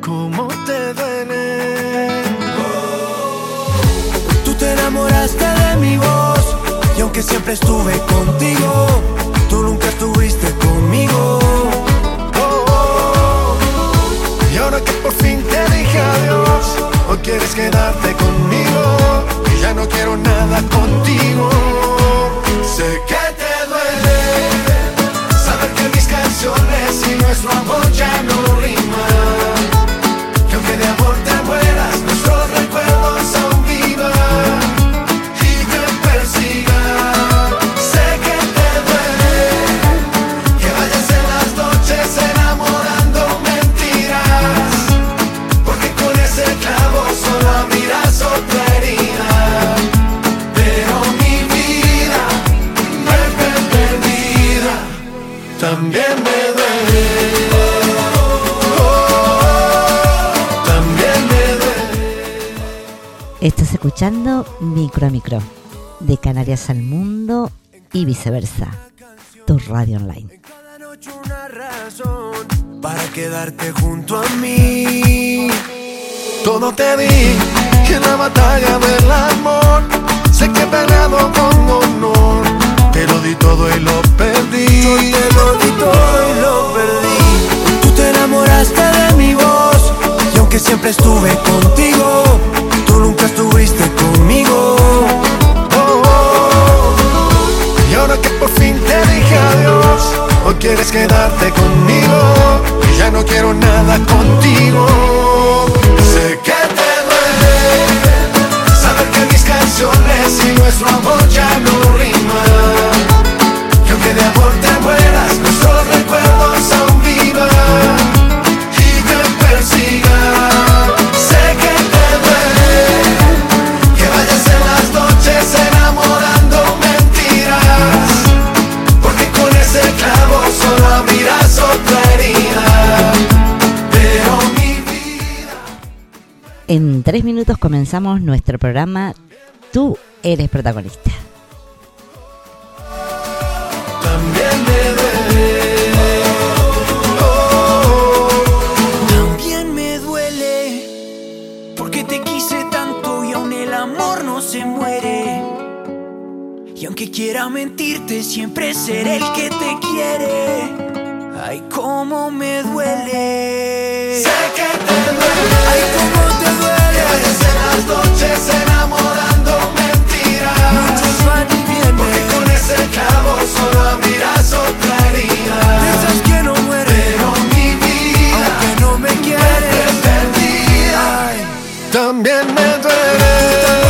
¿Cómo te duele? Tú te enamoraste de mi voz y aunque siempre estuve contigo, tú nunca estuviste conmigo. Y ahora que por fin te dije adiós, hoy quieres quedarte conmigo y ya no quiero nada contigo. Sé que te duele saber que mis canciones y nuestro amor ya no riman. Estás escuchando Micro a Micro, de Canarias al Mundo y viceversa, tu radio online. Cada noche una razón para quedarte junto a mí. Todo te di en la batalla del amor. Sé que he peleado con honor. Te lo di todo y lo perdí. Yo te lo di todo y lo perdí. Tú te enamoraste de mi voz aunque siempre estuve contigo, tú nunca estuviste conmigo. Oh, oh. Y ahora que por fin te dije adiós, hoy quieres quedarte conmigo. Comenzamos nuestro programa Tú eres protagonista. También me duele. Oh, También me duele porque te quise tanto y aún el amor no se muere. Y aunque quiera mentirte, siempre seré el que te quiere. Ay, cómo me duele. sé que te duele. Las noches enamorando mentiras. Porque con ese clavo solo abrirás otra herida. Piensas que no muere, Pero mi vida aunque no me es quieres. perdida. También me duele.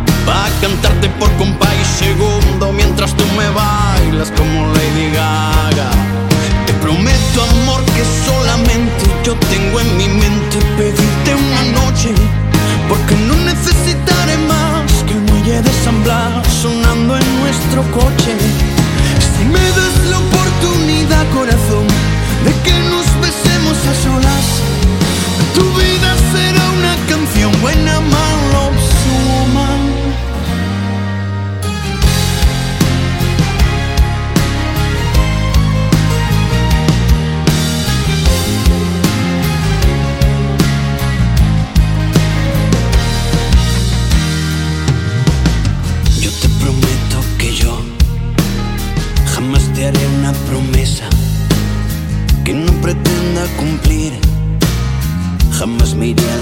Va a cantarte por compás y segundo mientras tú me bailas como Lady Gaga. Te prometo amor que solamente yo tengo en mi mente pedirte una noche, porque no necesitaré más que el muelle de San sonando en nuestro coche. Si me das la oportunidad, corazón, de que nos besemos a solas, tu vida será una canción buena más.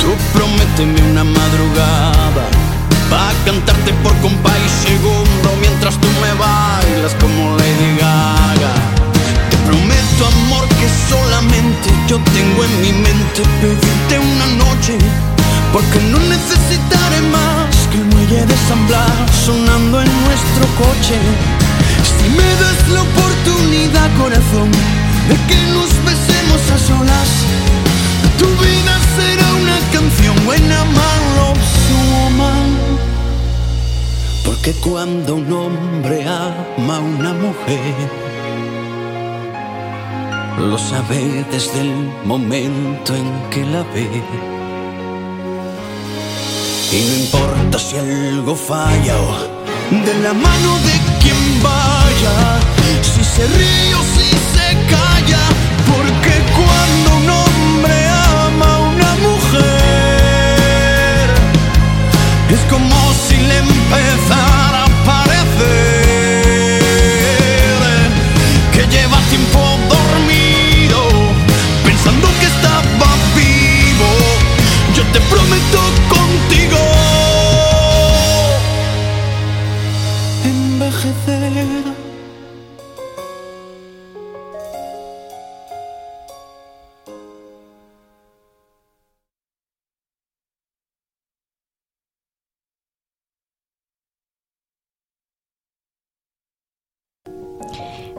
Tú prométeme una madrugada Pa' cantarte por compa y segundo Mientras tú me bailas como Lady Gaga. Te prometo amor que solamente yo tengo en mi mente Pedirte una noche Porque no necesitaré más que muelle de San Sonando en nuestro coche. Si me das la oportunidad corazón De que nos besemos a solas que cuando un hombre ama a una mujer, lo sabe desde el momento en que la ve. Y no importa si algo falla o de la mano de quien vaya, si se ríe o si se calla, porque cuando un hombre ama a una mujer, es como si le empezara parece que lleva tiempo dormido.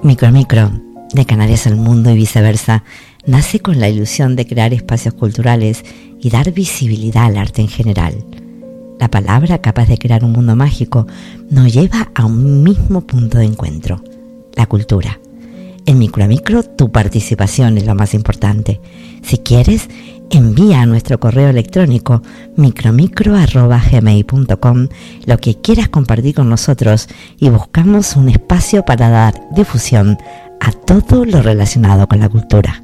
Micro Micro, de Canarias al mundo y viceversa, nace con la ilusión de crear espacios culturales y dar visibilidad al arte en general. La palabra capaz de crear un mundo mágico nos lleva a un mismo punto de encuentro, la cultura. En Micro Micro, tu participación es lo más importante. Si quieres, envía a nuestro correo electrónico micromicro.gmail.com lo que quieras compartir con nosotros y buscamos un espacio para dar difusión a todo lo relacionado con la cultura.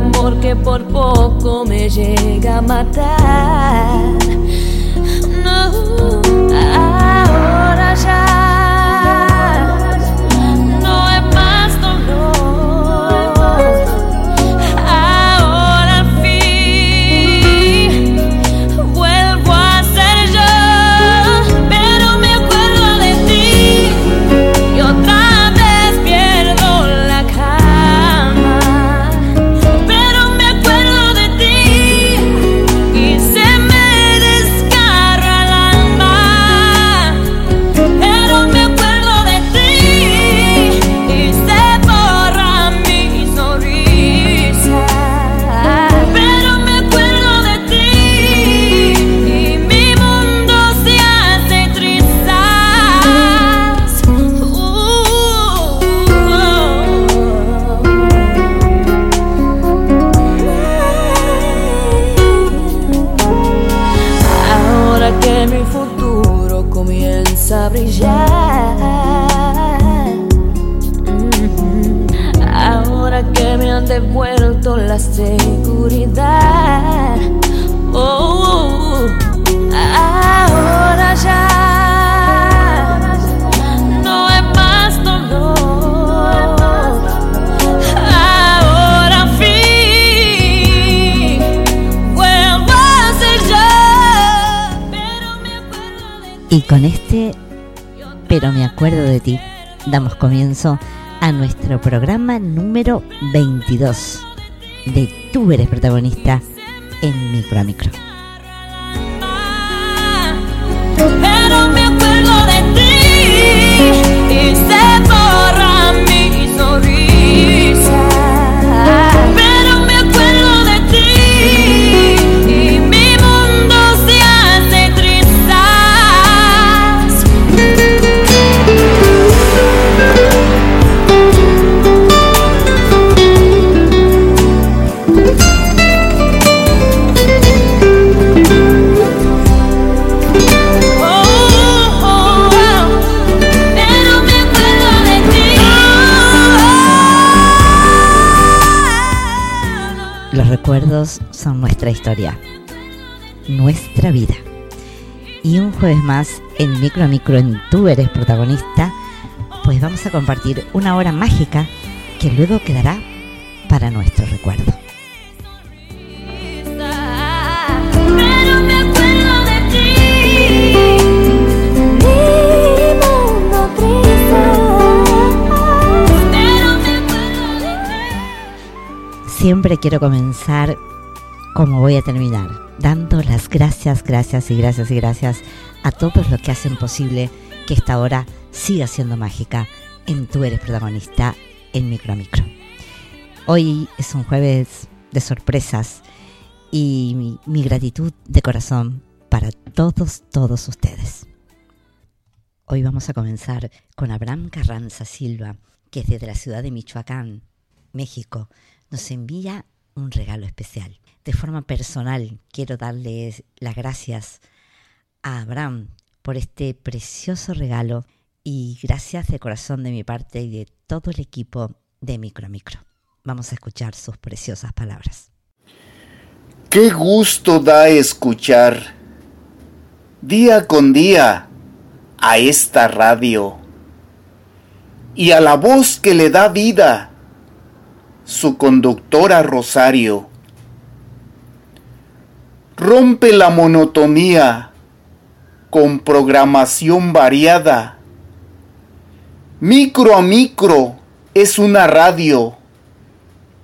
amor que por poco me llega a matar. Con este, pero me acuerdo de ti, damos comienzo a nuestro programa número 22 de Tú eres protagonista en Micro a Micro. Son nuestra historia, nuestra vida. Y un jueves más en Micro Micro en Tú eres protagonista, pues vamos a compartir una hora mágica que luego quedará para nuestro recuerdo. Siempre quiero comenzar como voy a terminar, dando las gracias, gracias y gracias y gracias a todos los que hacen posible que esta hora siga siendo mágica en Tú eres protagonista en Micro a Micro. Hoy es un jueves de sorpresas y mi, mi gratitud de corazón para todos, todos ustedes. Hoy vamos a comenzar con Abraham Carranza Silva, que desde la ciudad de Michoacán, México, nos envía un regalo especial. De forma personal, quiero darles las gracias a Abraham por este precioso regalo y gracias de corazón de mi parte y de todo el equipo de Micro Micro. Vamos a escuchar sus preciosas palabras. Qué gusto da escuchar día con día a esta radio y a la voz que le da vida, su conductora Rosario. Rompe la monotonía con programación variada. Micro a micro es una radio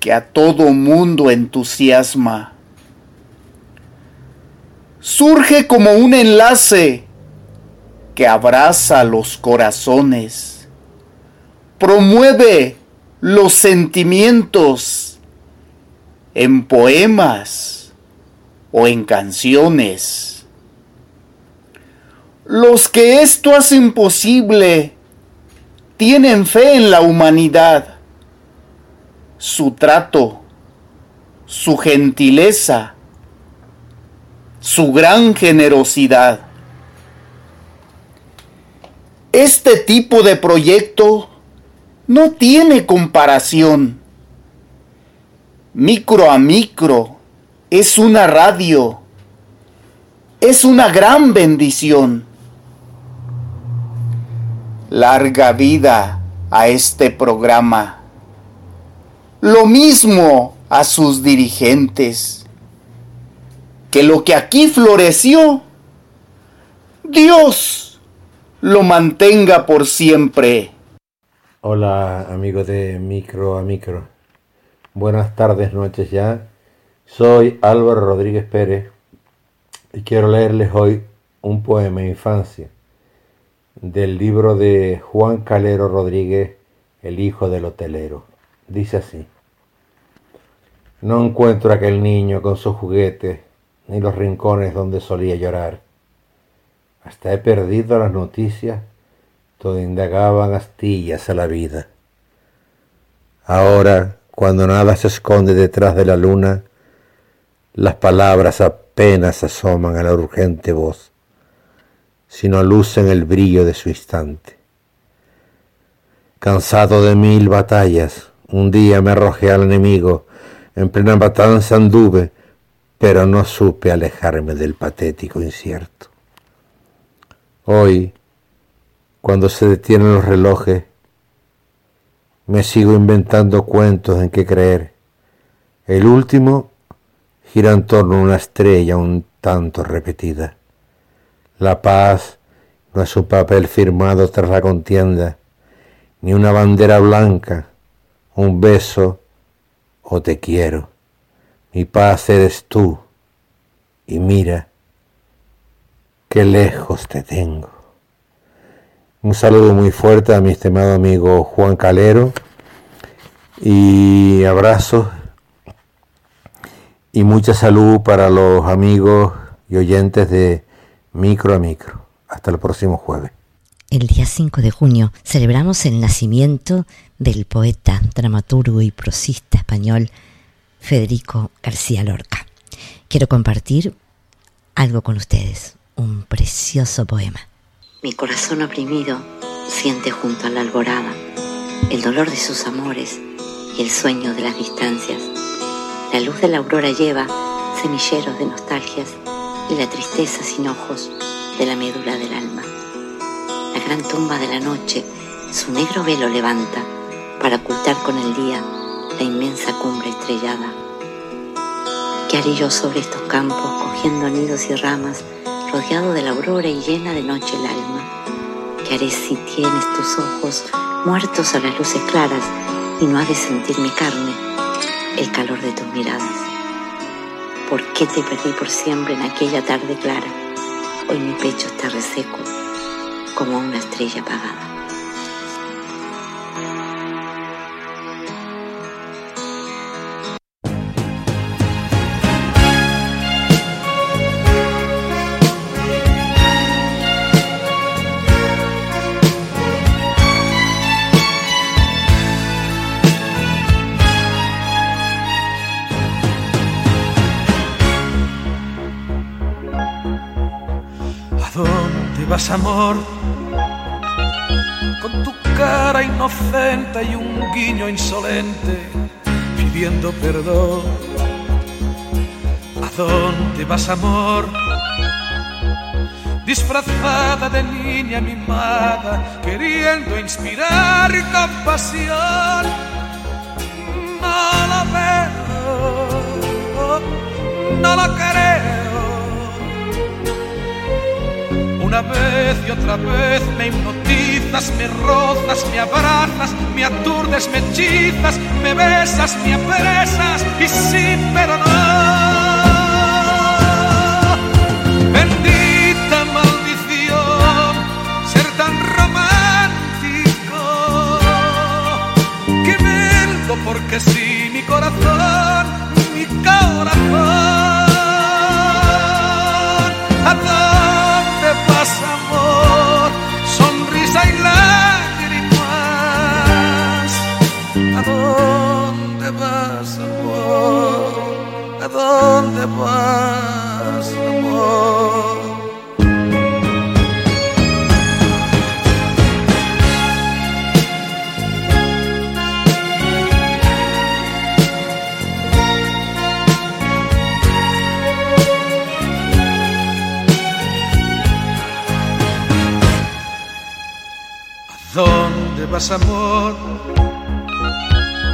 que a todo mundo entusiasma. Surge como un enlace que abraza los corazones, promueve los sentimientos en poemas o en canciones. Los que esto hacen posible tienen fe en la humanidad su trato, su gentileza, su gran generosidad. Este tipo de proyecto no tiene comparación. Micro a micro es una radio, es una gran bendición. Larga vida a este programa lo mismo a sus dirigentes. Que lo que aquí floreció, Dios lo mantenga por siempre. Hola amigos de Micro a Micro. Buenas tardes, noches ya. Soy Álvaro Rodríguez Pérez y quiero leerles hoy un poema de infancia del libro de Juan Calero Rodríguez, El hijo del hotelero. Dice así. No encuentro aquel niño con sus juguetes ni los rincones donde solía llorar. Hasta he perdido las noticias donde indagaban astillas a la vida. Ahora, cuando nada se esconde detrás de la luna, las palabras apenas asoman a la urgente voz, sino lucen el brillo de su instante. Cansado de mil batallas, un día me arrojé al enemigo, en plena matanza anduve, pero no supe alejarme del patético incierto. Hoy, cuando se detienen los relojes, me sigo inventando cuentos en que creer. El último gira en torno a una estrella un tanto repetida. La paz no es un papel firmado tras la contienda, ni una bandera blanca, un beso o te quiero. Mi paz eres tú, y mira, qué lejos te tengo. Un saludo muy fuerte a mi estimado amigo Juan Calero y abrazos y mucha salud para los amigos y oyentes de Micro a Micro. Hasta el próximo jueves. El día 5 de junio celebramos el nacimiento del poeta, dramaturgo y prosista español Federico García Lorca. Quiero compartir algo con ustedes, un precioso poema. Mi corazón oprimido siente junto a la alborada el dolor de sus amores y el sueño de las distancias. La luz de la aurora lleva semilleros de nostalgias y la tristeza sin ojos de la médula del alma. La gran tumba de la noche su negro velo levanta para ocultar con el día la inmensa cumbre estrellada. ¿Qué haré sobre estos campos cogiendo nidos y ramas, rodeado de la aurora y llena de noche el alma? ¿Qué haré si tienes tus ojos muertos a las luces claras y no ha de sentir mi carne el calor de tus miradas? ¿Por qué te perdí por siempre en aquella tarde clara? Hoy mi pecho está reseco como una estrella apagada. Amor? Con tu cara inocente y un guiño insolente, pidiendo perdón. ¿A dónde vas, amor? Disfrazada de niña mimada, queriendo inspirar compasión. No la veo, no la creo. Vez y otra vez me hipnotizas, me rozas, me abrazas, me aturdes, me hechizas, me besas, me apresas y sí, pero no. Bendita maldición, ser tan romántico. Que vengo porque sí, mi corazón, mi corazón. Vas, amor? ¿A dónde vas, amor?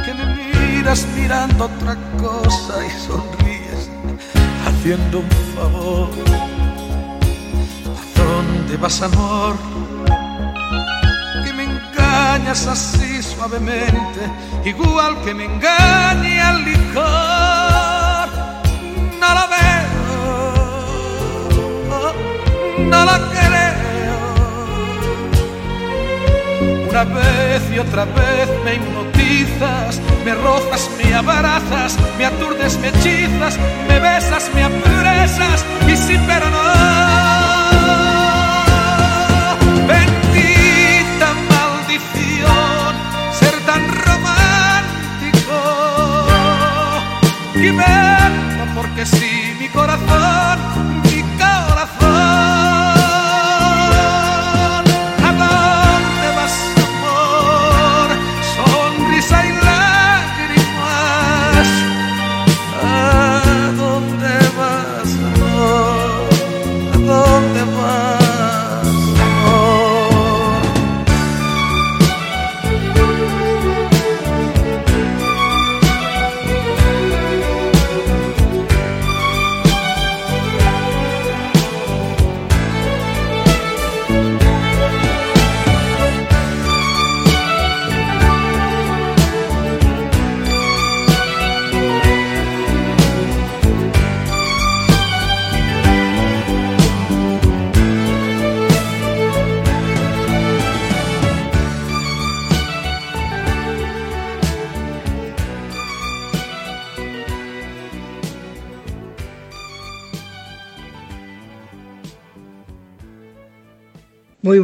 Que me miras mirando otra cosa haciendo un favor. ¿A dónde vas, amor? Que me engañas así suavemente, igual que me engaña el licor. Me abrazas, me aturdes, me hechizas, me besas, me apresas y sí, pero no.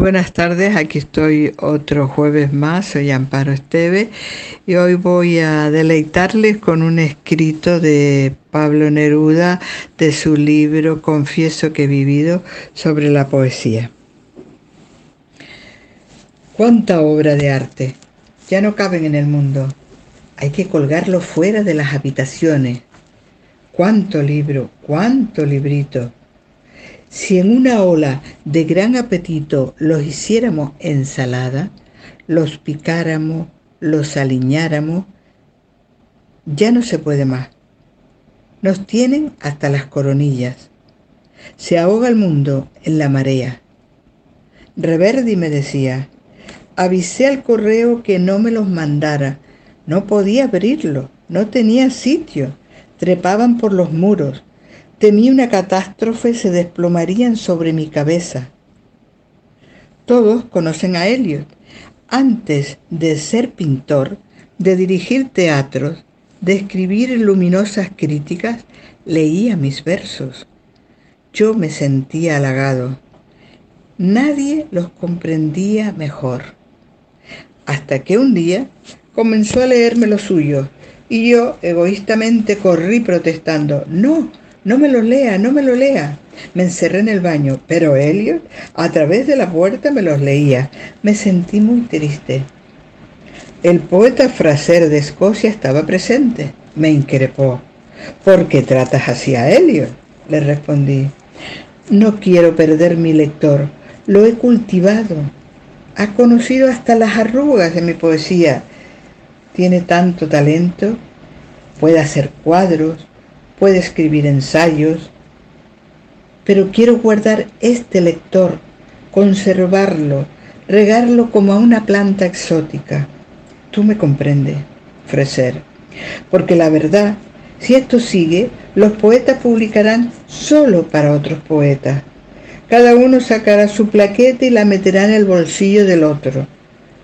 Buenas tardes, aquí estoy otro jueves más, soy Amparo Esteve y hoy voy a deleitarles con un escrito de Pablo Neruda de su libro Confieso que he vivido sobre la poesía. Cuánta obra de arte, ya no caben en el mundo, hay que colgarlo fuera de las habitaciones. Cuánto libro, cuánto librito. Si en una ola de gran apetito los hiciéramos ensalada, los picáramos, los aliñáramos, ya no se puede más. Nos tienen hasta las coronillas. Se ahoga el mundo en la marea. Reverdi me decía, avisé al correo que no me los mandara. No podía abrirlo, no tenía sitio. Trepaban por los muros. Temí una catástrofe se desplomarían sobre mi cabeza. Todos conocen a Eliot. Antes de ser pintor, de dirigir teatros, de escribir luminosas críticas, leía mis versos. Yo me sentía halagado. Nadie los comprendía mejor. Hasta que un día comenzó a leerme lo suyo y yo egoístamente corrí protestando, no, no me lo lea, no me lo lea. Me encerré en el baño, pero Elliot a través de la puerta me los leía. Me sentí muy triste. El poeta Fraser de Escocia estaba presente. Me increpó. ¿Por qué tratas así a Elliot? Le respondí. No quiero perder mi lector. Lo he cultivado. Ha conocido hasta las arrugas de mi poesía. Tiene tanto talento. Puede hacer cuadros, puede escribir ensayos, pero quiero guardar este lector, conservarlo, regarlo como a una planta exótica. Tú me comprendes, Freser, porque la verdad, si esto sigue, los poetas publicarán solo para otros poetas. Cada uno sacará su plaqueta y la meterá en el bolsillo del otro,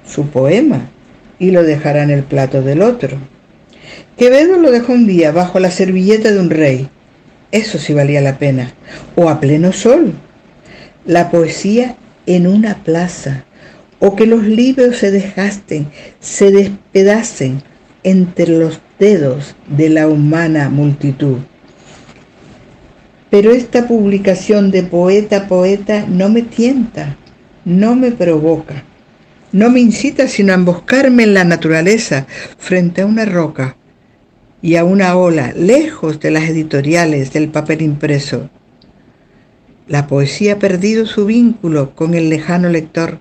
su poema, y lo dejará en el plato del otro. Quevedo lo dejó un día bajo la servilleta de un rey. Eso sí valía la pena. O a pleno sol. La poesía en una plaza. O que los libros se desgasten, se despedacen entre los dedos de la humana multitud. Pero esta publicación de poeta a poeta no me tienta, no me provoca, no me incita sino a emboscarme en la naturaleza frente a una roca y a una ola, lejos de las editoriales del papel impreso. La poesía ha perdido su vínculo con el lejano lector.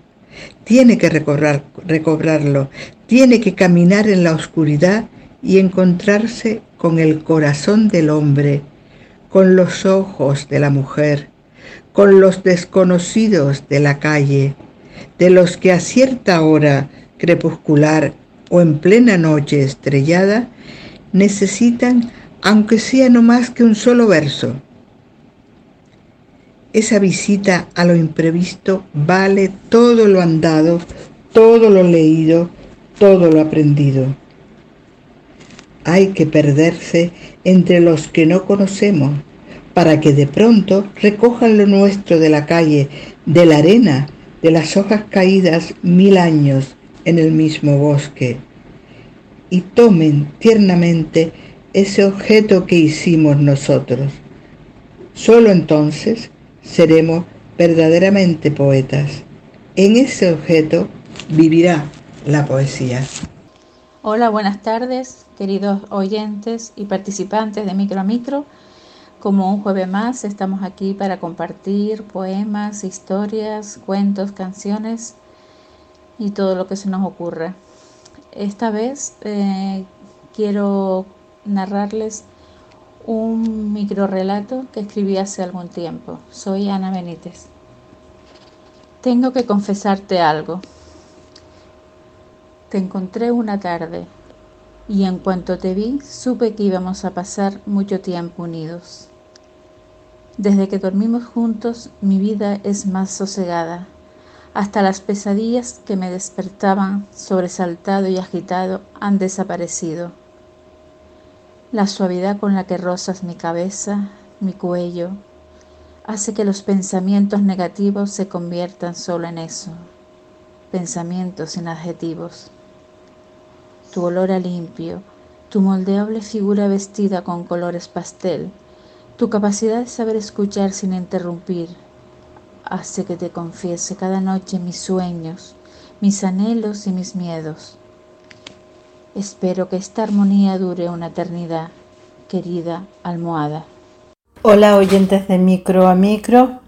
Tiene que recobrar, recobrarlo, tiene que caminar en la oscuridad y encontrarse con el corazón del hombre, con los ojos de la mujer, con los desconocidos de la calle, de los que a cierta hora crepuscular o en plena noche estrellada necesitan, aunque sea no más que un solo verso. Esa visita a lo imprevisto vale todo lo andado, todo lo leído, todo lo aprendido. Hay que perderse entre los que no conocemos para que de pronto recojan lo nuestro de la calle, de la arena, de las hojas caídas mil años en el mismo bosque y tomen tiernamente ese objeto que hicimos nosotros. Solo entonces seremos verdaderamente poetas. En ese objeto vivirá la poesía. Hola, buenas tardes, queridos oyentes y participantes de Micro a Micro. Como un jueves más, estamos aquí para compartir poemas, historias, cuentos, canciones y todo lo que se nos ocurra. Esta vez eh, quiero narrarles un micro relato que escribí hace algún tiempo. Soy Ana Benítez. Tengo que confesarte algo. Te encontré una tarde y en cuanto te vi supe que íbamos a pasar mucho tiempo unidos. Desde que dormimos juntos mi vida es más sosegada hasta las pesadillas que me despertaban sobresaltado y agitado han desaparecido. La suavidad con la que rozas mi cabeza, mi cuello, hace que los pensamientos negativos se conviertan solo en eso, pensamientos sin adjetivos. Tu olor a limpio, tu moldeable figura vestida con colores pastel, tu capacidad de saber escuchar sin interrumpir, hace que te confiese cada noche mis sueños, mis anhelos y mis miedos. Espero que esta armonía dure una eternidad, querida almohada. Hola oyentes de Micro a Micro,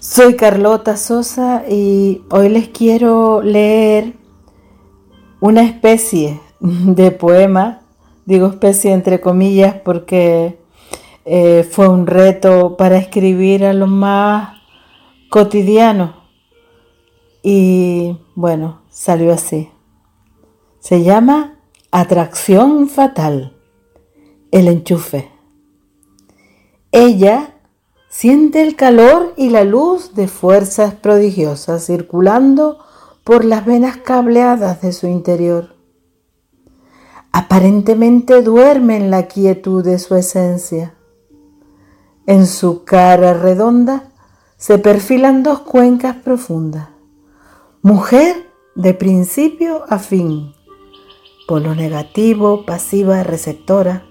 soy Carlota Sosa y hoy les quiero leer una especie de poema, digo especie entre comillas porque eh, fue un reto para escribir a lo más cotidiano y bueno, salió así. Se llama Atracción Fatal, el enchufe. Ella siente el calor y la luz de fuerzas prodigiosas circulando por las venas cableadas de su interior. Aparentemente duerme en la quietud de su esencia. En su cara redonda se perfilan dos cuencas profundas. Mujer de principio a fin, polo negativo, pasiva, receptora.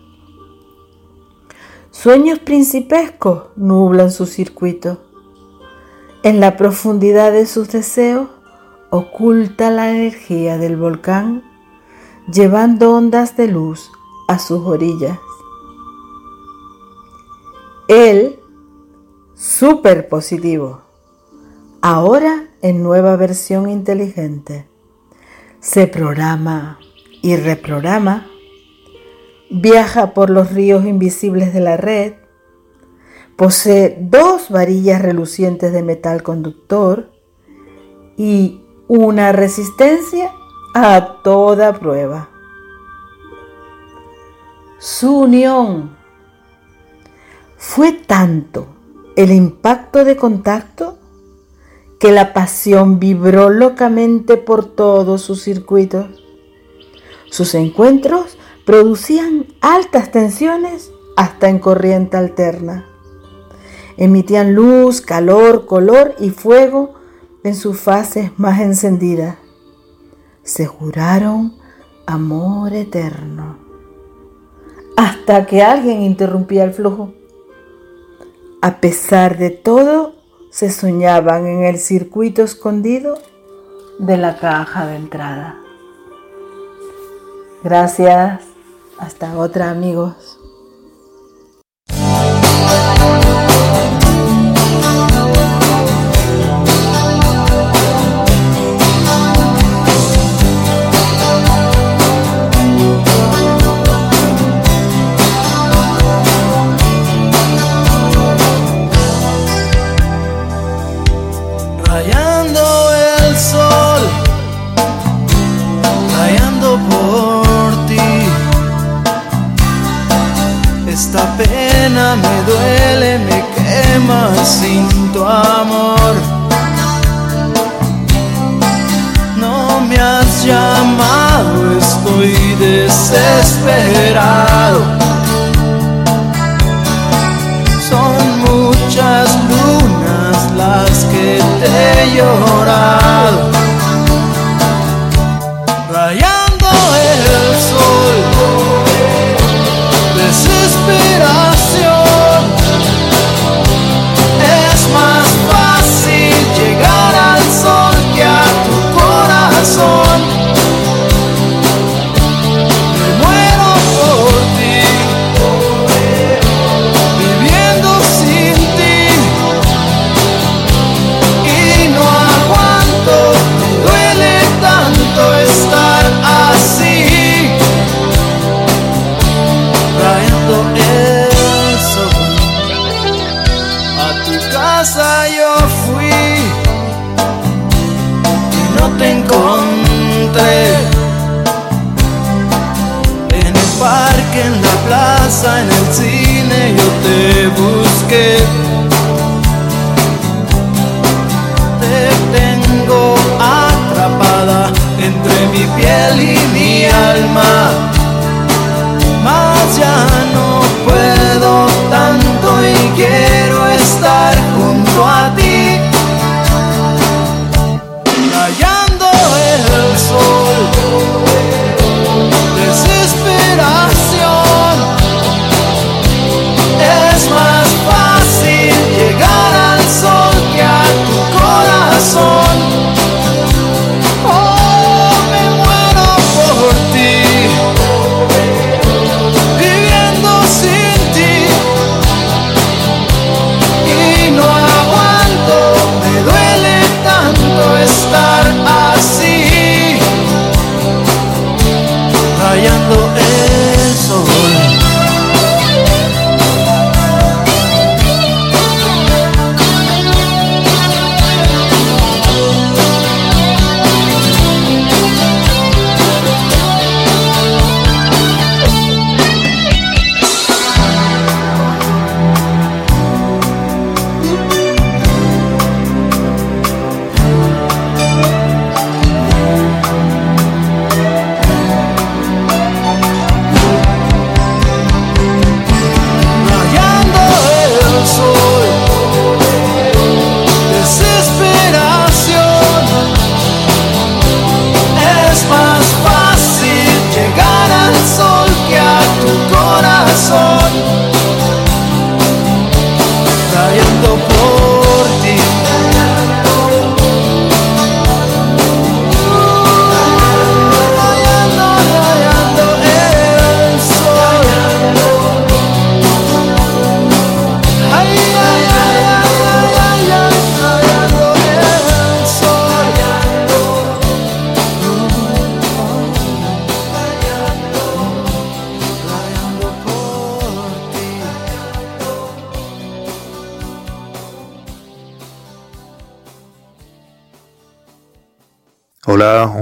Sueños principescos nublan su circuito. En la profundidad de sus deseos oculta la energía del volcán, llevando ondas de luz a sus orillas. Él, súper positivo, ahora en nueva versión inteligente, se programa y reprograma viaja por los ríos invisibles de la red, posee dos varillas relucientes de metal conductor y una resistencia a toda prueba. Su unión fue tanto el impacto de contacto que la pasión vibró locamente por todos sus circuitos. Sus encuentros producían altas tensiones hasta en corriente alterna. Emitían luz, calor, color y fuego en sus fases más encendidas. Se juraron amor eterno. Hasta que alguien interrumpía el flujo. A pesar de todo, se soñaban en el circuito escondido de la caja de entrada. Gracias. Hasta otra amigos. Sin tu amor. No me has llamado, estoy desesperado. Son muchas lunas las que te he llorado.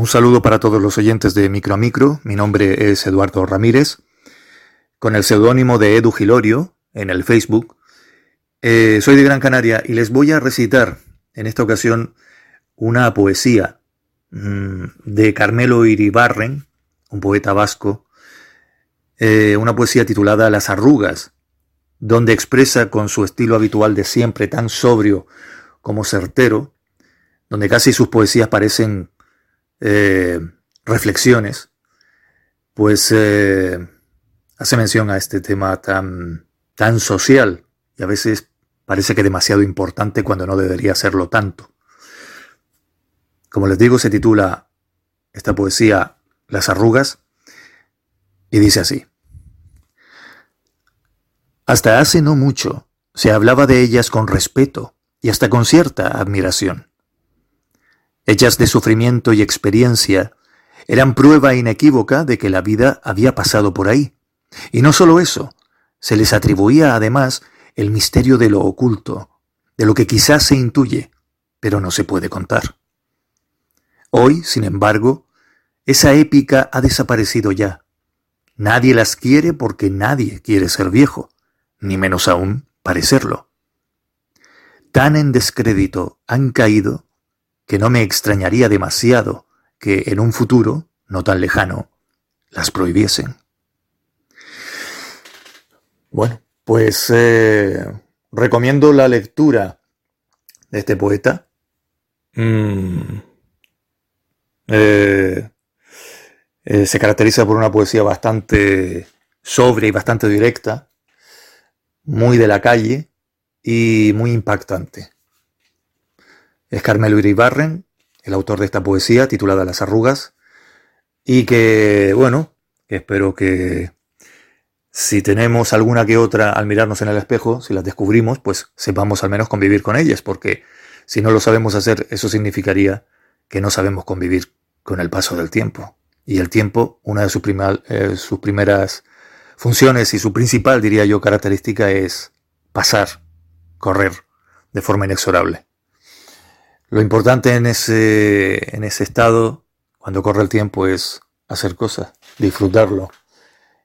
Un saludo para todos los oyentes de Micro a Micro. Mi nombre es Eduardo Ramírez, con el seudónimo de Edu Gilorio en el Facebook. Eh, soy de Gran Canaria y les voy a recitar en esta ocasión una poesía mm, de Carmelo Iribarren, un poeta vasco, eh, una poesía titulada Las arrugas, donde expresa con su estilo habitual de siempre tan sobrio como certero, donde casi sus poesías parecen eh, reflexiones, pues eh, hace mención a este tema tan, tan social y a veces parece que demasiado importante cuando no debería serlo tanto. Como les digo, se titula esta poesía Las arrugas y dice así. Hasta hace no mucho se hablaba de ellas con respeto y hasta con cierta admiración. Hechas de sufrimiento y experiencia, eran prueba inequívoca de que la vida había pasado por ahí. Y no solo eso, se les atribuía además el misterio de lo oculto, de lo que quizás se intuye, pero no se puede contar. Hoy, sin embargo, esa épica ha desaparecido ya. Nadie las quiere porque nadie quiere ser viejo ni menos aún parecerlo. Tan en descrédito han caído que no me extrañaría demasiado que en un futuro, no tan lejano, las prohibiesen. Bueno, pues eh, recomiendo la lectura de este poeta. Mm, eh, eh, se caracteriza por una poesía bastante sobria y bastante directa muy de la calle y muy impactante. Es Carmelo Iribarren, el autor de esta poesía titulada Las arrugas, y que, bueno, espero que si tenemos alguna que otra al mirarnos en el espejo, si las descubrimos, pues sepamos al menos convivir con ellas, porque si no lo sabemos hacer, eso significaría que no sabemos convivir con el paso del tiempo. Y el tiempo, una de sus, eh, sus primeras funciones y su principal, diría yo, característica es pasar, correr de forma inexorable. Lo importante en ese, estado, cuando corre el tiempo, es hacer cosas, disfrutarlo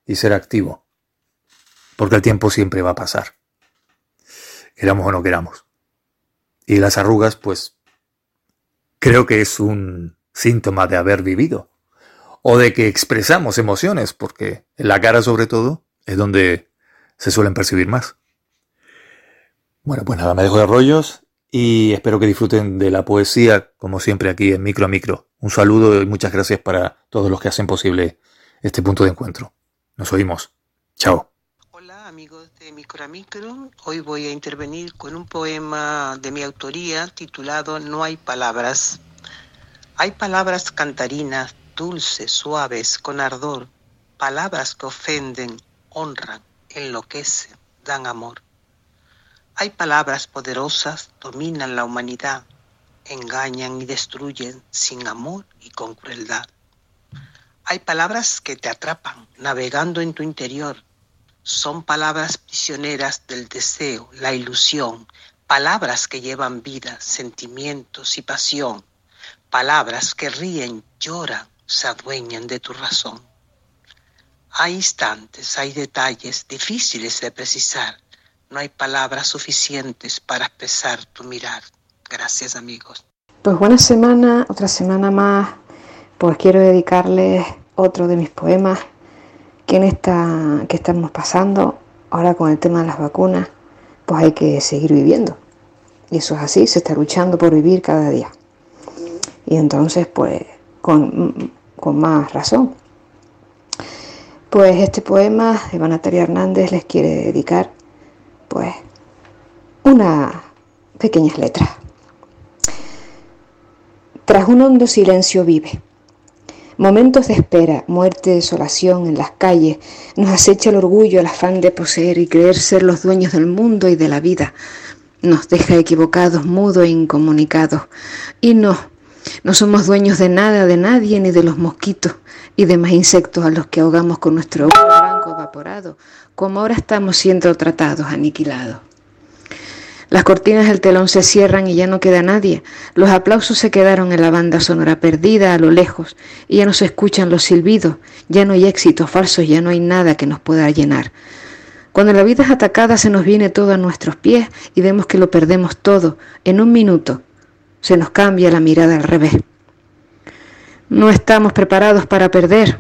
y ser activo. Porque el tiempo siempre va a pasar. Queramos o no queramos. Y las arrugas, pues, creo que es un síntoma de haber vivido o de que expresamos emociones, porque en la cara sobre todo es donde se suelen percibir más. Bueno, pues nada, me dejo de rollos y espero que disfruten de la poesía, como siempre aquí en Micro a Micro. Un saludo y muchas gracias para todos los que hacen posible este punto de encuentro. Nos oímos. Chao. Hola amigos de Micro a Micro, hoy voy a intervenir con un poema de mi autoría titulado No hay palabras. Hay palabras cantarinas dulces, suaves, con ardor, palabras que ofenden, honran, enloquecen, dan amor. Hay palabras poderosas, dominan la humanidad, engañan y destruyen sin amor y con crueldad. Hay palabras que te atrapan, navegando en tu interior. Son palabras prisioneras del deseo, la ilusión, palabras que llevan vida, sentimientos y pasión, palabras que ríen, lloran, se adueñan de tu razón. Hay instantes, hay detalles difíciles de precisar. No hay palabras suficientes para expresar tu mirar. Gracias amigos. Pues buena semana, otra semana más. Pues quiero dedicarles otro de mis poemas que en esta que estamos pasando ahora con el tema de las vacunas, pues hay que seguir viviendo. Y eso es así, se está luchando por vivir cada día. Y entonces, pues, con con más razón. Pues este poema de Natalia Hernández les quiere dedicar pues unas pequeñas letras. Tras un hondo silencio vive. Momentos de espera, muerte, desolación en las calles, nos acecha el orgullo, el afán de poseer y creer ser los dueños del mundo y de la vida. Nos deja equivocados, mudos e incomunicados. Y no, no somos dueños de nada, de nadie, ni de los mosquitos y demás insectos a los que ahogamos con nuestro blanco evaporado, como ahora estamos siendo tratados, aniquilados. Las cortinas del telón se cierran y ya no queda nadie. Los aplausos se quedaron en la banda sonora perdida a lo lejos y ya no se escuchan los silbidos, ya no hay éxitos falsos, ya no hay nada que nos pueda llenar. Cuando la vida es atacada se nos viene todo a nuestros pies y vemos que lo perdemos todo en un minuto. Se nos cambia la mirada al revés. No estamos preparados para perder,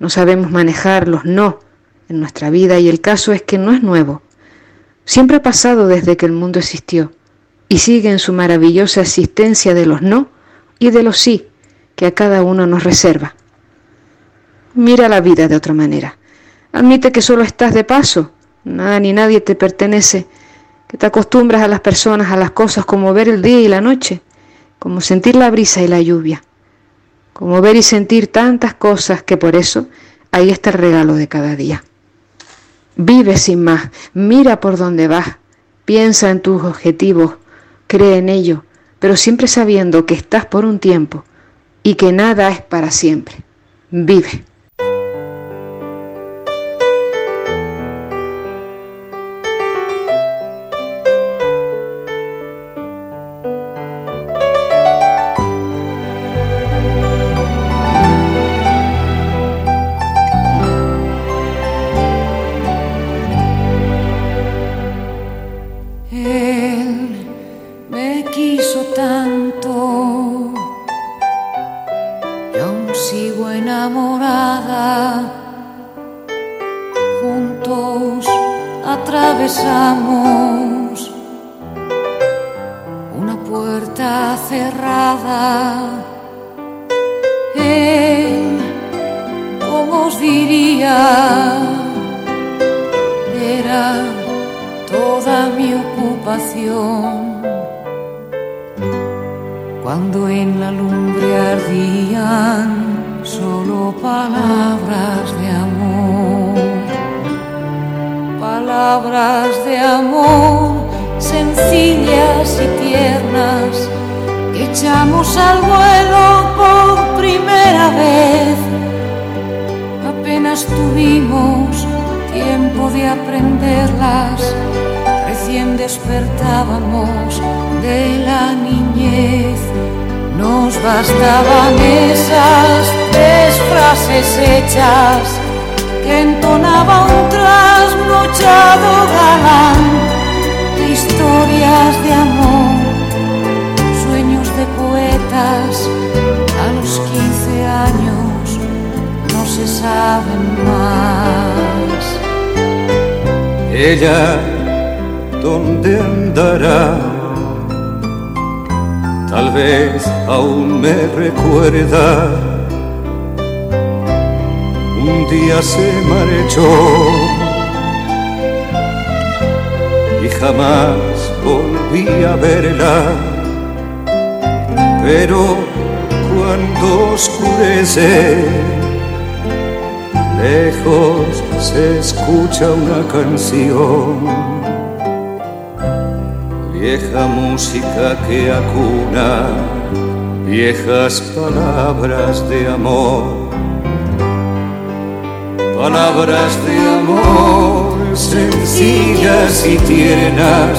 no sabemos manejar los no en nuestra vida y el caso es que no es nuevo. Siempre ha pasado desde que el mundo existió y sigue en su maravillosa existencia de los no y de los sí que a cada uno nos reserva. Mira la vida de otra manera. Admite que solo estás de paso, nada ni nadie te pertenece, que te acostumbras a las personas, a las cosas, como ver el día y la noche, como sentir la brisa y la lluvia, como ver y sentir tantas cosas que por eso ahí está el regalo de cada día. Vive sin más, mira por dónde vas, piensa en tus objetivos, cree en ello, pero siempre sabiendo que estás por un tiempo y que nada es para siempre. Vive. Lejos se escucha una canción. Vieja música que acuna viejas palabras de amor. Palabras de amor sencillas y tiernas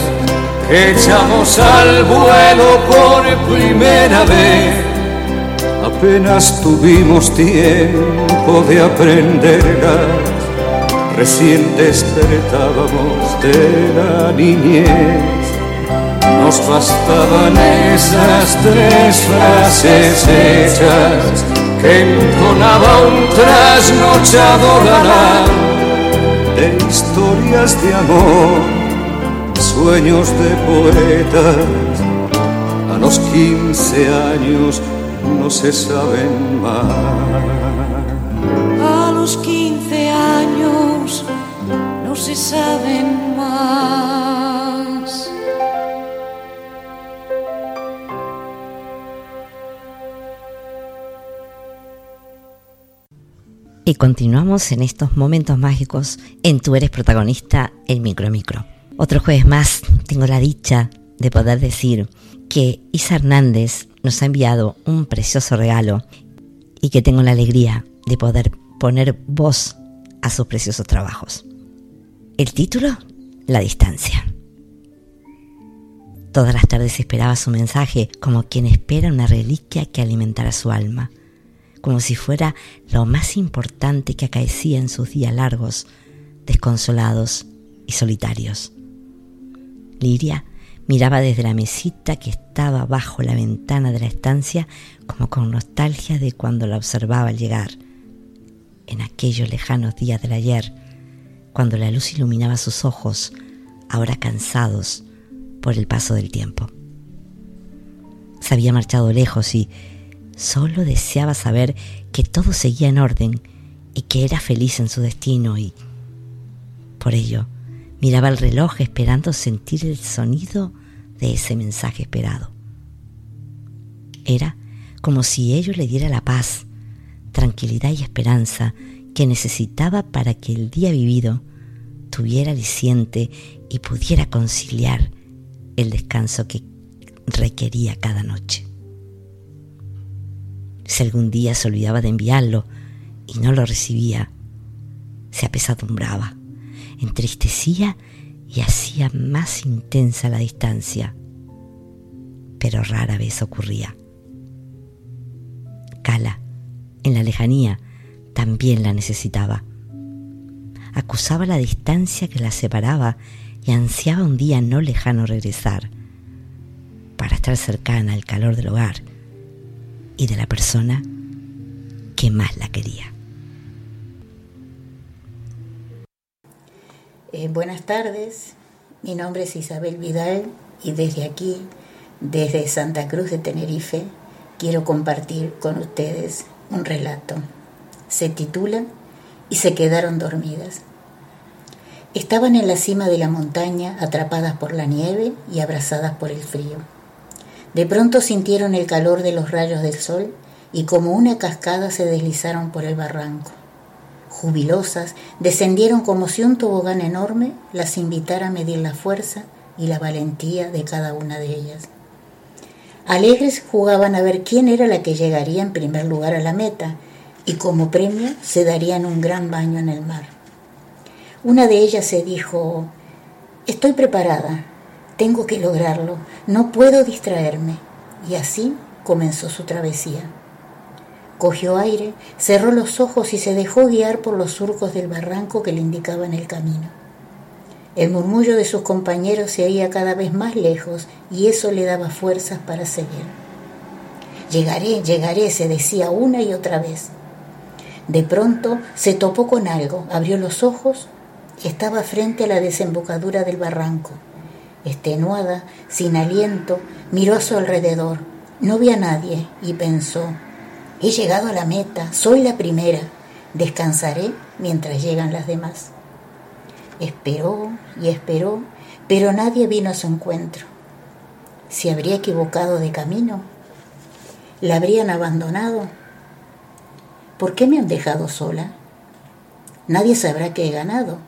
que echamos al vuelo por primera vez. Apenas tuvimos tiempo de aprenderlas, recién despertábamos de la niñez. Nos bastaban esas tres frases hechas que entonaba un trasnochado galán de historias de amor, sueños de poetas. A los 15 años no se saben más. A los 15 años no se saben más. Y continuamos en estos momentos mágicos en Tú eres protagonista, el micro micro. Otro jueves más tengo la dicha de poder decir que Isa Hernández nos ha enviado un precioso regalo y que tengo la alegría de poder poner voz a sus preciosos trabajos. El título, La distancia. Todas las tardes esperaba su mensaje como quien espera una reliquia que alimentara su alma, como si fuera lo más importante que acaecía en sus días largos, desconsolados y solitarios. Liria miraba desde la mesita que estaba bajo la ventana de la estancia como con nostalgia de cuando la observaba al llegar, en aquellos lejanos días del ayer, cuando la luz iluminaba sus ojos, ahora cansados por el paso del tiempo. Se había marchado lejos y solo deseaba saber que todo seguía en orden y que era feliz en su destino y por ello miraba el reloj esperando sentir el sonido de ese mensaje esperado. Era como si ello le diera la paz, tranquilidad y esperanza que necesitaba para que el día vivido tuviera aliciente y pudiera conciliar el descanso que requería cada noche. Si algún día se olvidaba de enviarlo y no lo recibía, se apesadumbraba, entristecía y hacía más intensa la distancia, pero rara vez ocurría. Cala, en la lejanía, también la necesitaba. Acusaba la distancia que la separaba y ansiaba un día no lejano regresar para estar cercana al calor del hogar y de la persona que más la quería. Eh, buenas tardes, mi nombre es Isabel Vidal y desde aquí, desde Santa Cruz de Tenerife, quiero compartir con ustedes un relato. Se titula Y se quedaron dormidas. Estaban en la cima de la montaña, atrapadas por la nieve y abrazadas por el frío. De pronto sintieron el calor de los rayos del sol y como una cascada se deslizaron por el barranco. Jubilosas, descendieron como si un tobogán enorme las invitara a medir la fuerza y la valentía de cada una de ellas. Alegres jugaban a ver quién era la que llegaría en primer lugar a la meta y como premio se darían un gran baño en el mar. Una de ellas se dijo, estoy preparada, tengo que lograrlo, no puedo distraerme. Y así comenzó su travesía. Cogió aire, cerró los ojos y se dejó guiar por los surcos del barranco que le indicaban el camino. El murmullo de sus compañeros se oía cada vez más lejos y eso le daba fuerzas para seguir. Llegaré, llegaré, se decía una y otra vez. De pronto se topó con algo, abrió los ojos, estaba frente a la desembocadura del barranco. Extenuada, sin aliento, miró a su alrededor. No vio a nadie y pensó, he llegado a la meta, soy la primera, descansaré mientras llegan las demás. Esperó y esperó, pero nadie vino a su encuentro. ¿Se habría equivocado de camino? ¿La habrían abandonado? ¿Por qué me han dejado sola? Nadie sabrá que he ganado.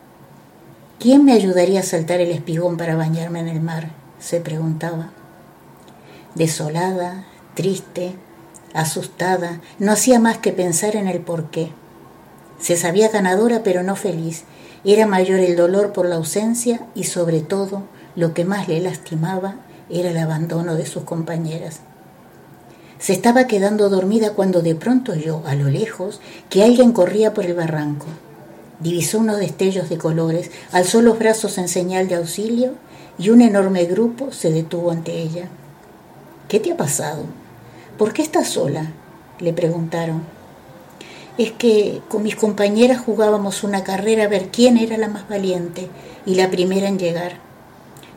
¿Quién me ayudaría a saltar el espigón para bañarme en el mar? se preguntaba. Desolada, triste, asustada, no hacía más que pensar en el porqué. Se sabía ganadora pero no feliz. Era mayor el dolor por la ausencia y sobre todo lo que más le lastimaba era el abandono de sus compañeras. Se estaba quedando dormida cuando de pronto oyó, a lo lejos, que alguien corría por el barranco. Divisó unos destellos de colores, alzó los brazos en señal de auxilio y un enorme grupo se detuvo ante ella. ¿Qué te ha pasado? ¿Por qué estás sola? le preguntaron. Es que con mis compañeras jugábamos una carrera a ver quién era la más valiente y la primera en llegar.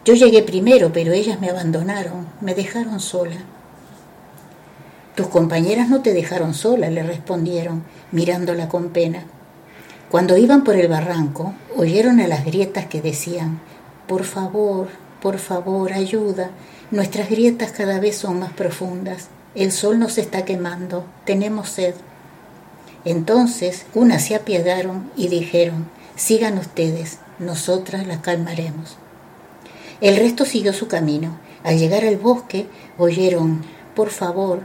Yo llegué primero, pero ellas me abandonaron, me dejaron sola. Tus compañeras no te dejaron sola, le respondieron, mirándola con pena. Cuando iban por el barranco, oyeron a las grietas que decían, por favor, por favor, ayuda, nuestras grietas cada vez son más profundas, el sol nos está quemando, tenemos sed. Entonces unas se apiadaron y dijeron, sigan ustedes, nosotras las calmaremos. El resto siguió su camino. Al llegar al bosque, oyeron, por favor,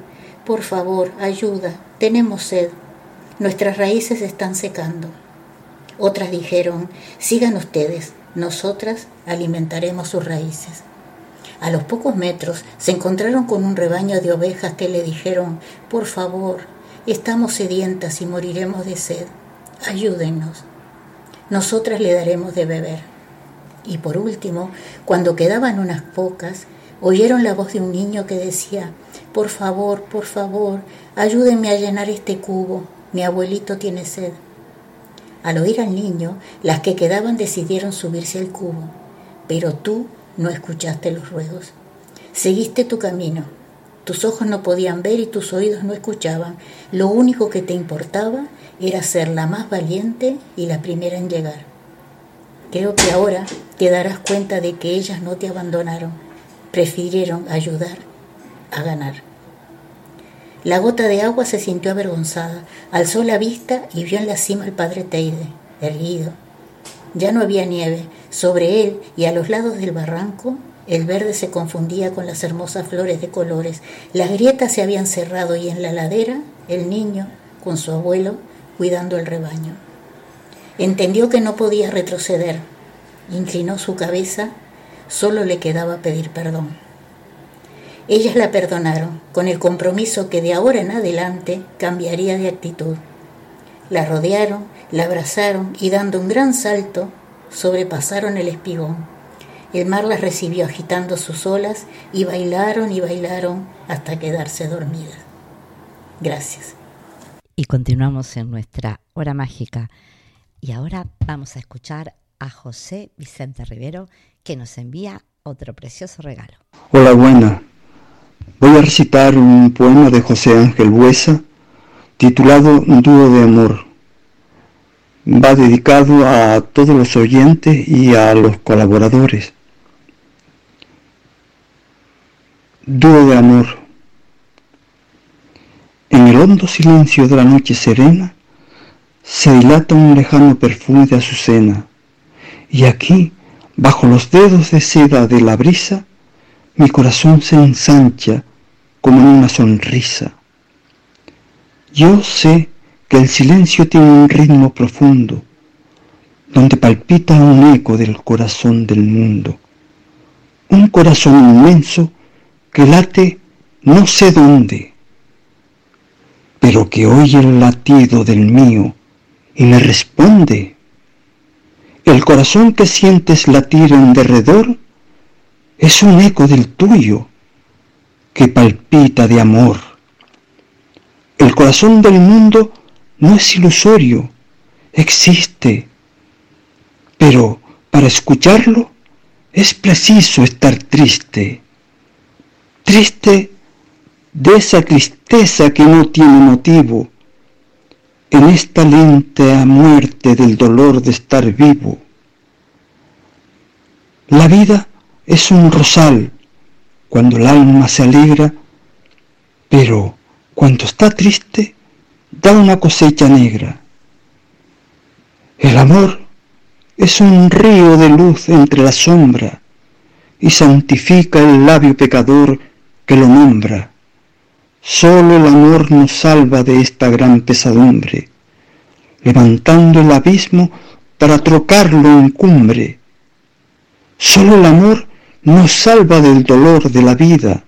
por favor, ayuda, tenemos sed, nuestras raíces están secando. Otras dijeron, sigan ustedes, nosotras alimentaremos sus raíces. A los pocos metros se encontraron con un rebaño de ovejas que le dijeron, por favor, estamos sedientas y moriremos de sed. Ayúdennos. Nosotras le daremos de beber. Y por último, cuando quedaban unas pocas, oyeron la voz de un niño que decía, por favor, por favor, ayúdenme a llenar este cubo. Mi abuelito tiene sed. Al oír al niño, las que quedaban decidieron subirse al cubo, pero tú no escuchaste los ruegos. Seguiste tu camino. Tus ojos no podían ver y tus oídos no escuchaban. Lo único que te importaba era ser la más valiente y la primera en llegar. Creo que ahora te darás cuenta de que ellas no te abandonaron, prefirieron ayudar a ganar. La gota de agua se sintió avergonzada, alzó la vista y vio en la cima al padre Teide, erguido. Ya no había nieve, sobre él y a los lados del barranco el verde se confundía con las hermosas flores de colores. Las grietas se habían cerrado y en la ladera el niño, con su abuelo, cuidando el rebaño. Entendió que no podía retroceder. Inclinó su cabeza, solo le quedaba pedir perdón. Ellas la perdonaron, con el compromiso que de ahora en adelante cambiaría de actitud. La rodearon, la abrazaron y dando un gran salto, sobrepasaron el espigón. El mar las recibió agitando sus olas y bailaron y bailaron hasta quedarse dormidas. Gracias. Y continuamos en nuestra hora mágica. Y ahora vamos a escuchar a José Vicente Rivero que nos envía otro precioso regalo. Hola, buena. Voy a recitar un poema de José Ángel Buesa titulado Dúo de Amor. Va dedicado a todos los oyentes y a los colaboradores. Dúo de Amor. En el hondo silencio de la noche serena se dilata un lejano perfume de azucena y aquí, bajo los dedos de seda de la brisa, mi corazón se ensancha como en una sonrisa. Yo sé que el silencio tiene un ritmo profundo, donde palpita un eco del corazón del mundo. Un corazón inmenso que late no sé dónde, pero que oye el latido del mío y me responde. El corazón que sientes latir en derredor es un eco del tuyo que palpita de amor. El corazón del mundo no es ilusorio, existe, pero para escucharlo es preciso estar triste, triste de esa tristeza que no tiene motivo, en esta lenta muerte del dolor de estar vivo. La vida es un rosal cuando el alma se alegra, pero cuando está triste da una cosecha negra. El amor es un río de luz entre la sombra y santifica el labio pecador que lo nombra. Solo el amor nos salva de esta gran pesadumbre, levantando el abismo para trocarlo en cumbre. Solo el amor nos salva del dolor de la vida,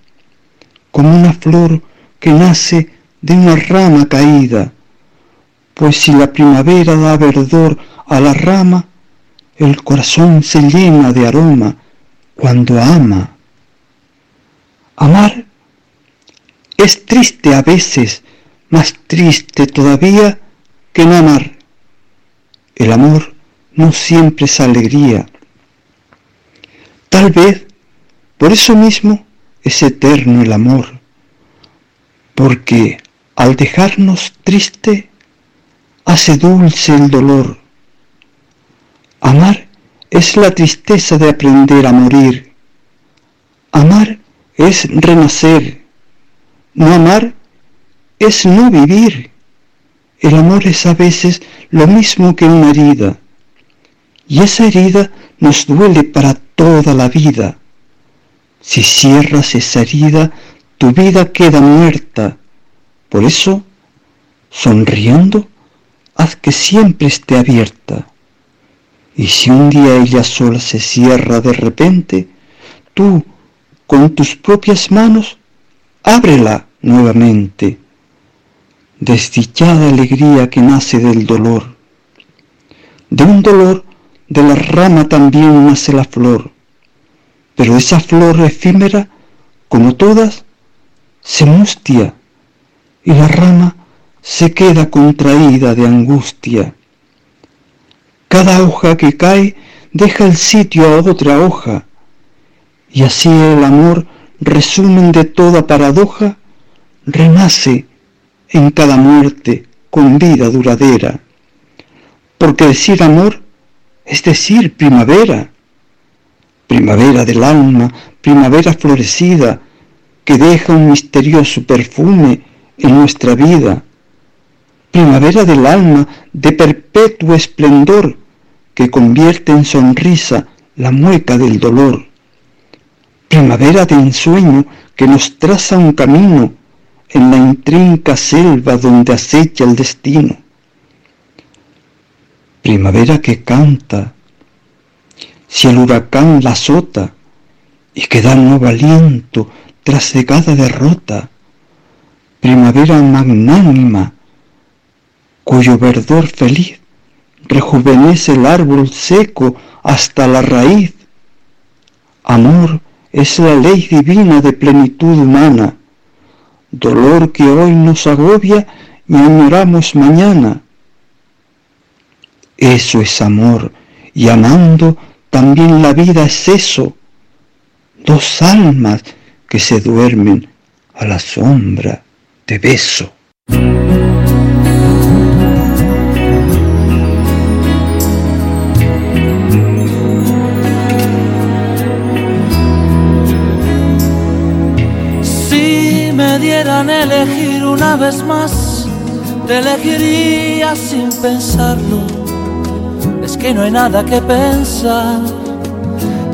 como una flor que nace de una rama caída, pues si la primavera da verdor a la rama, el corazón se llena de aroma cuando ama. Amar es triste a veces, más triste todavía que no amar. El amor no siempre es alegría. Tal vez por eso mismo es eterno el amor, porque al dejarnos triste hace dulce el dolor. Amar es la tristeza de aprender a morir. Amar es renacer. No amar es no vivir. El amor es a veces lo mismo que una herida. Y esa herida nos duele para toda la vida. Si cierras esa herida, tu vida queda muerta. Por eso, sonriendo, haz que siempre esté abierta. Y si un día ella sola se cierra de repente, tú con tus propias manos, ábrela nuevamente. Desdichada alegría que nace del dolor. De un dolor de la rama también nace la flor, pero esa flor efímera, como todas, se mustia y la rama se queda contraída de angustia. Cada hoja que cae deja el sitio a otra hoja, y así el amor, resumen de toda paradoja, renace en cada muerte con vida duradera. Porque decir amor es decir primavera, primavera del alma, primavera florecida, que deja un misterioso perfume en nuestra vida, primavera del alma de perpetuo esplendor, que convierte en sonrisa la mueca del dolor, primavera de ensueño que nos traza un camino en la intrinca selva donde acecha el destino, primavera que canta, si el huracán la azota y que da nuevo aliento tras de cada derrota, primavera magnánima, cuyo verdor feliz rejuvenece el árbol seco hasta la raíz. Amor es la ley divina de plenitud humana, dolor que hoy nos agobia y añoramos mañana. Eso es amor, y amando también la vida es eso, dos almas que se duermen a la sombra de beso. Si me dieran elegir una vez más, te elegiría sin pensarlo. Es que no hay nada que pensar,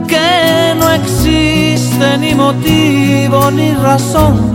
que no existe ni motivo ni razón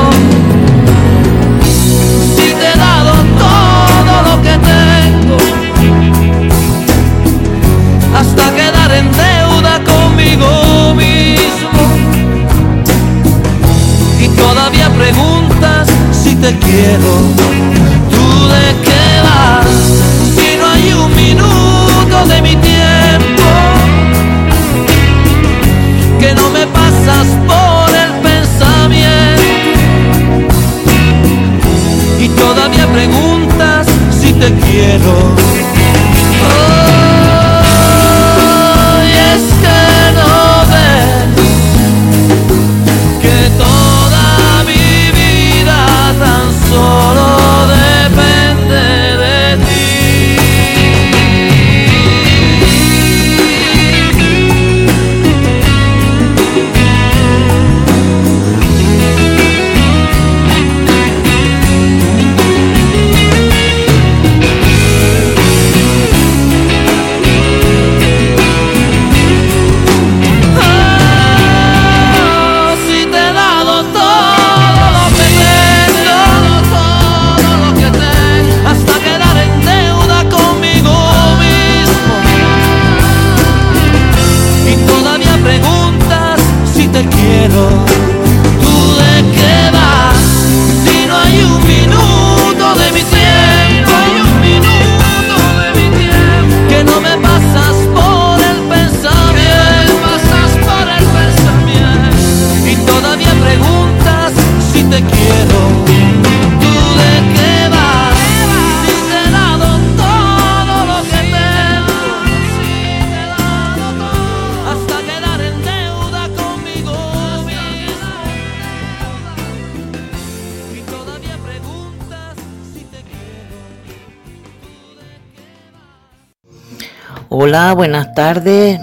Buenas tardes.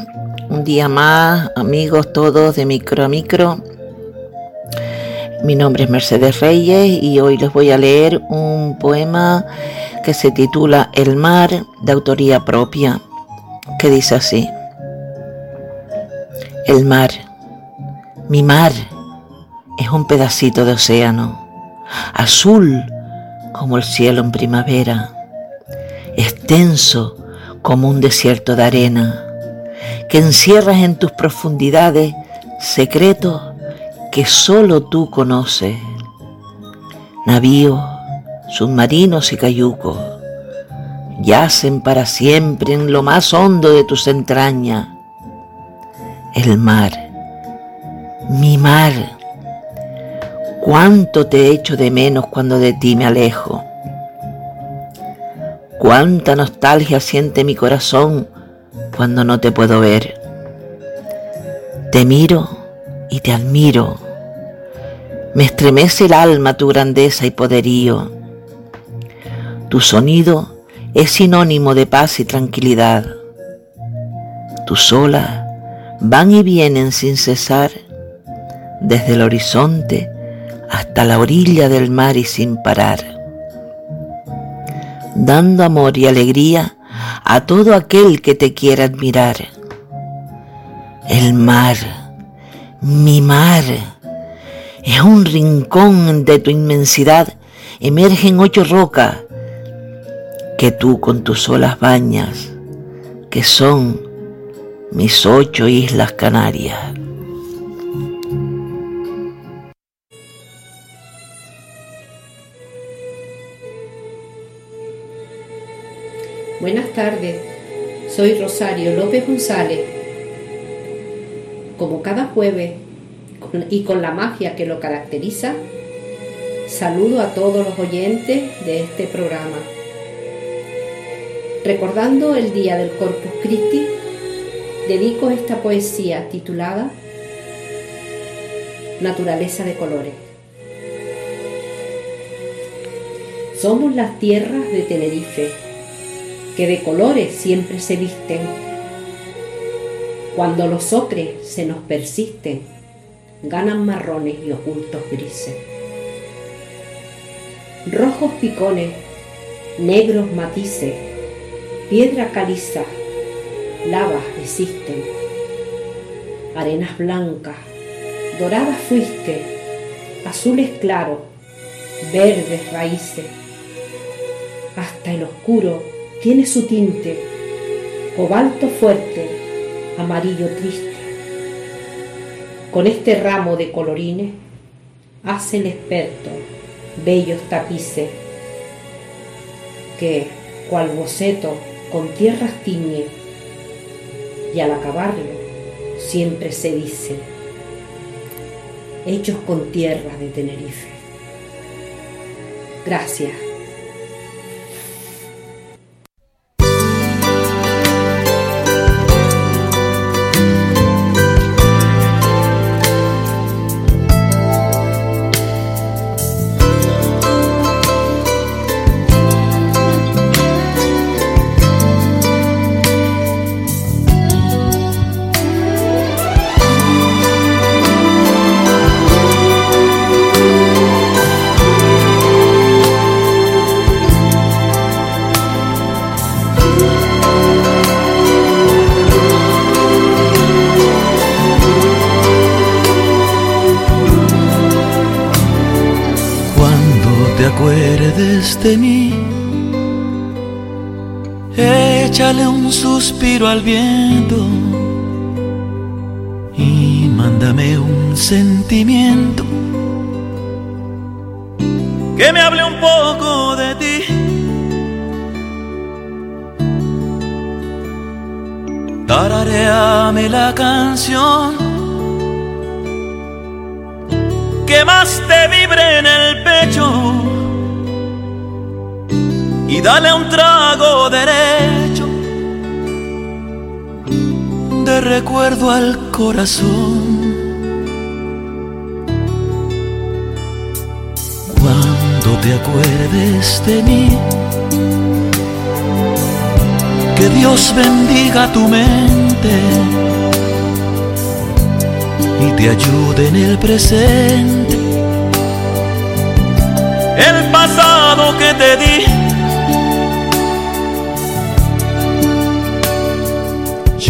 Un día más, amigos todos de Micro a Micro. Mi nombre es Mercedes Reyes y hoy les voy a leer un poema que se titula El mar de autoría propia, que dice así. El mar, mi mar, es un pedacito de océano, azul como el cielo en primavera, extenso como un desierto de arena, que encierras en tus profundidades secretos que solo tú conoces. Navíos, submarinos y cayucos yacen para siempre en lo más hondo de tus entrañas. El mar, mi mar, cuánto te echo de menos cuando de ti me alejo. Cuánta nostalgia siente mi corazón cuando no te puedo ver. Te miro y te admiro. Me estremece el alma tu grandeza y poderío. Tu sonido es sinónimo de paz y tranquilidad. Tus olas van y vienen sin cesar desde el horizonte hasta la orilla del mar y sin parar, dando amor y alegría a todo aquel que te quiera admirar. El mar, mi mar, es un rincón de tu inmensidad, emergen ocho rocas que tú con tus olas bañas, que son mis ocho islas canarias. Buenas tardes, soy Rosario López González. Como cada jueves y con la magia que lo caracteriza, saludo a todos los oyentes de este programa. Recordando el día del Corpus Christi, dedico esta poesía titulada Naturaleza de colores. Somos las tierras de Tenerife, que de colores siempre se visten. Cuando los ocres se nos persisten, ganan marrones y ocultos grises. Rojos picones, negros matices, piedra caliza, lavas existen, arenas blancas, doradas fuiste, azules claros, verdes raíces, hasta el oscuro tiene su tinte, cobalto fuerte, amarillo triste. Con este ramo de colorines hace el experto bellos tapices que, cual boceto, con tierras tiñe y al acabarlo siempre se dice, hechos con tierras de Tenerife. Gracias. De mí, échale un suspiro al viento y mándame un sentimiento. Que me hable un poco de ti. Tarareame la canción. Que más te vibre en el pecho y dale un trago derecho de recuerdo al corazón. Cuando te acuerdes de mí, Que Dios bendiga tu mente y te ayude en el presente. El pasado que te di.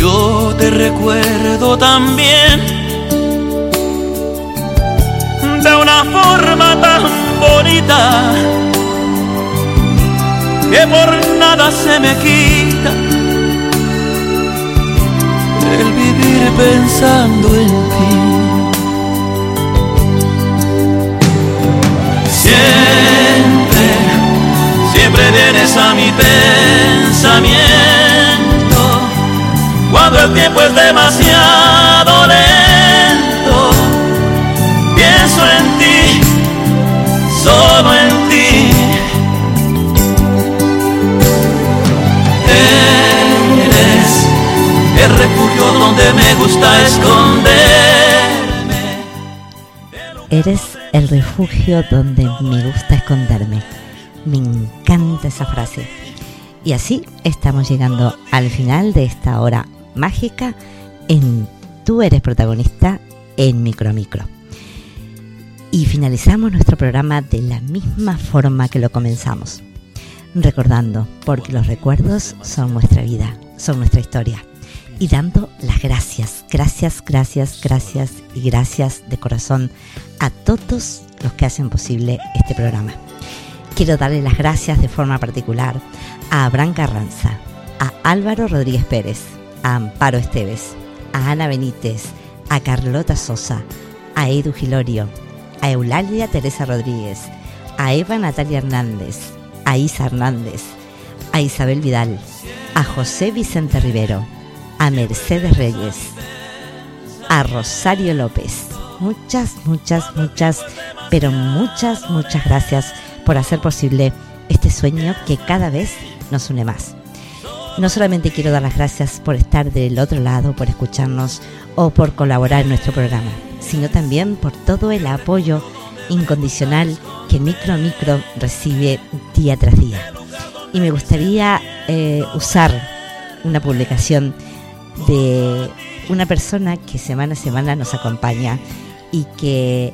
Yo te recuerdo también de una forma tan bonita que por nada se me quita el vivir pensando en ti. Siempre, siempre vienes a mi pensamiento el tiempo es demasiado lento. Pienso en ti, solo en ti. Eres el refugio donde me gusta esconder. Eres el refugio donde me gusta esconderme. Me encanta esa frase. Y así estamos llegando al final de esta hora mágica en Tú eres protagonista en Micro a Micro. Y finalizamos nuestro programa de la misma forma que lo comenzamos. Recordando, porque los recuerdos son nuestra vida, son nuestra historia. Y dando las gracias, gracias, gracias, gracias y gracias de corazón a todos los que hacen posible este programa. Quiero darle las gracias de forma particular a Abraham Carranza, a Álvaro Rodríguez Pérez, a Amparo Esteves, a Ana Benítez, a Carlota Sosa, a Edu Gilorio, a Eulalia Teresa Rodríguez, a Eva Natalia Hernández, a Isa Hernández, a Isabel Vidal, a José Vicente Rivero, a Mercedes Reyes, a Rosario López. Muchas, muchas, muchas, pero muchas, muchas gracias por hacer posible este sueño que cada vez nos une más. No solamente quiero dar las gracias por estar del otro lado, por escucharnos o por colaborar en nuestro programa, sino también por todo el apoyo incondicional que Micro Micro recibe día tras día. Y me gustaría eh, usar una publicación de una persona que semana a semana nos acompaña y que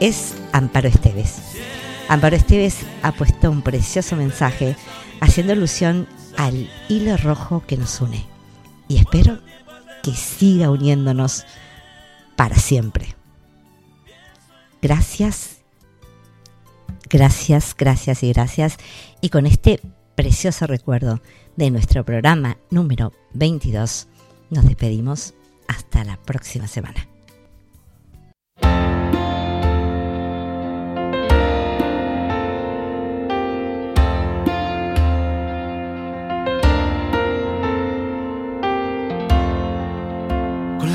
es Amparo Esteves. Amparo Esteves ha puesto un precioso mensaje haciendo alusión al hilo rojo que nos une. Y espero que siga uniéndonos para siempre. Gracias, gracias, gracias y gracias. Y con este precioso recuerdo de nuestro programa número 22, nos despedimos hasta la próxima semana.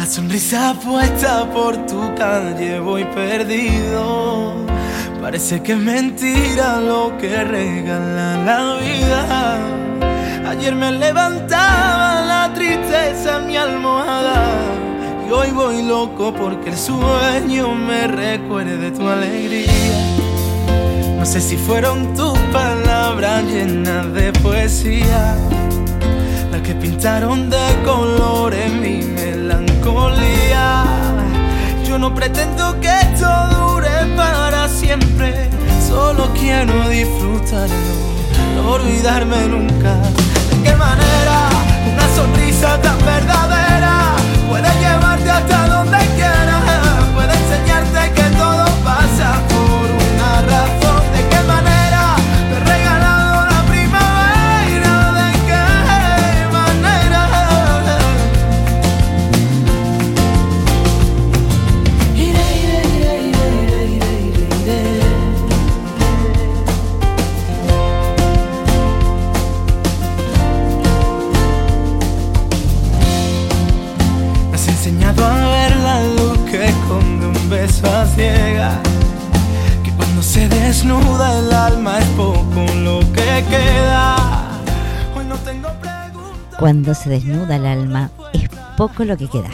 La sonrisa puesta por tu calle voy perdido. Parece que es mentira lo que regala la vida. Ayer me levantaba la tristeza en mi almohada. Y hoy voy loco porque el sueño me recuerde tu alegría. No sé si fueron tus palabras llenas de poesía que pintaron de colores mi melancolía. Yo no pretendo que esto dure para siempre, solo quiero disfrutarlo, no olvidarme nunca. ¿De qué manera una sonrisa tan verdadera Cuando se desnuda el alma es poco lo que queda.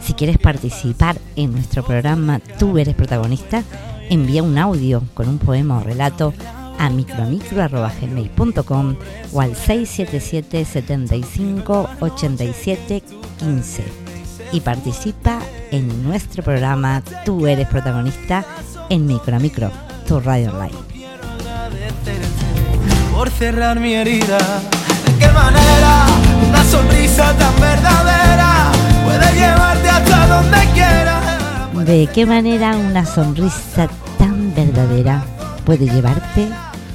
Si quieres participar en nuestro programa Tú eres protagonista, envía un audio con un poema o relato a micromicro.gmail.com o al 677 75 87 15 y participa en nuestro programa Tú eres protagonista en Micro a Micro, tu radio online. por cerrar mi herida. ¿De qué manera una sonrisa tan verdadera puede llevarte hasta donde quiera? ¿De qué manera una sonrisa tan verdadera puede llevarte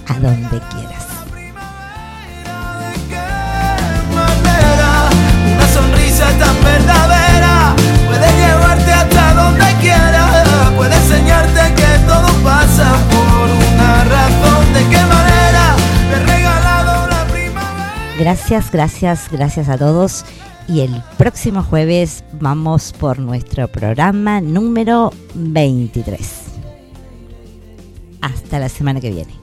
a donde quieras? manera Una sonrisa tan verdadera Gracias, gracias, gracias a todos. Y el próximo jueves vamos por nuestro programa número 23. Hasta la semana que viene.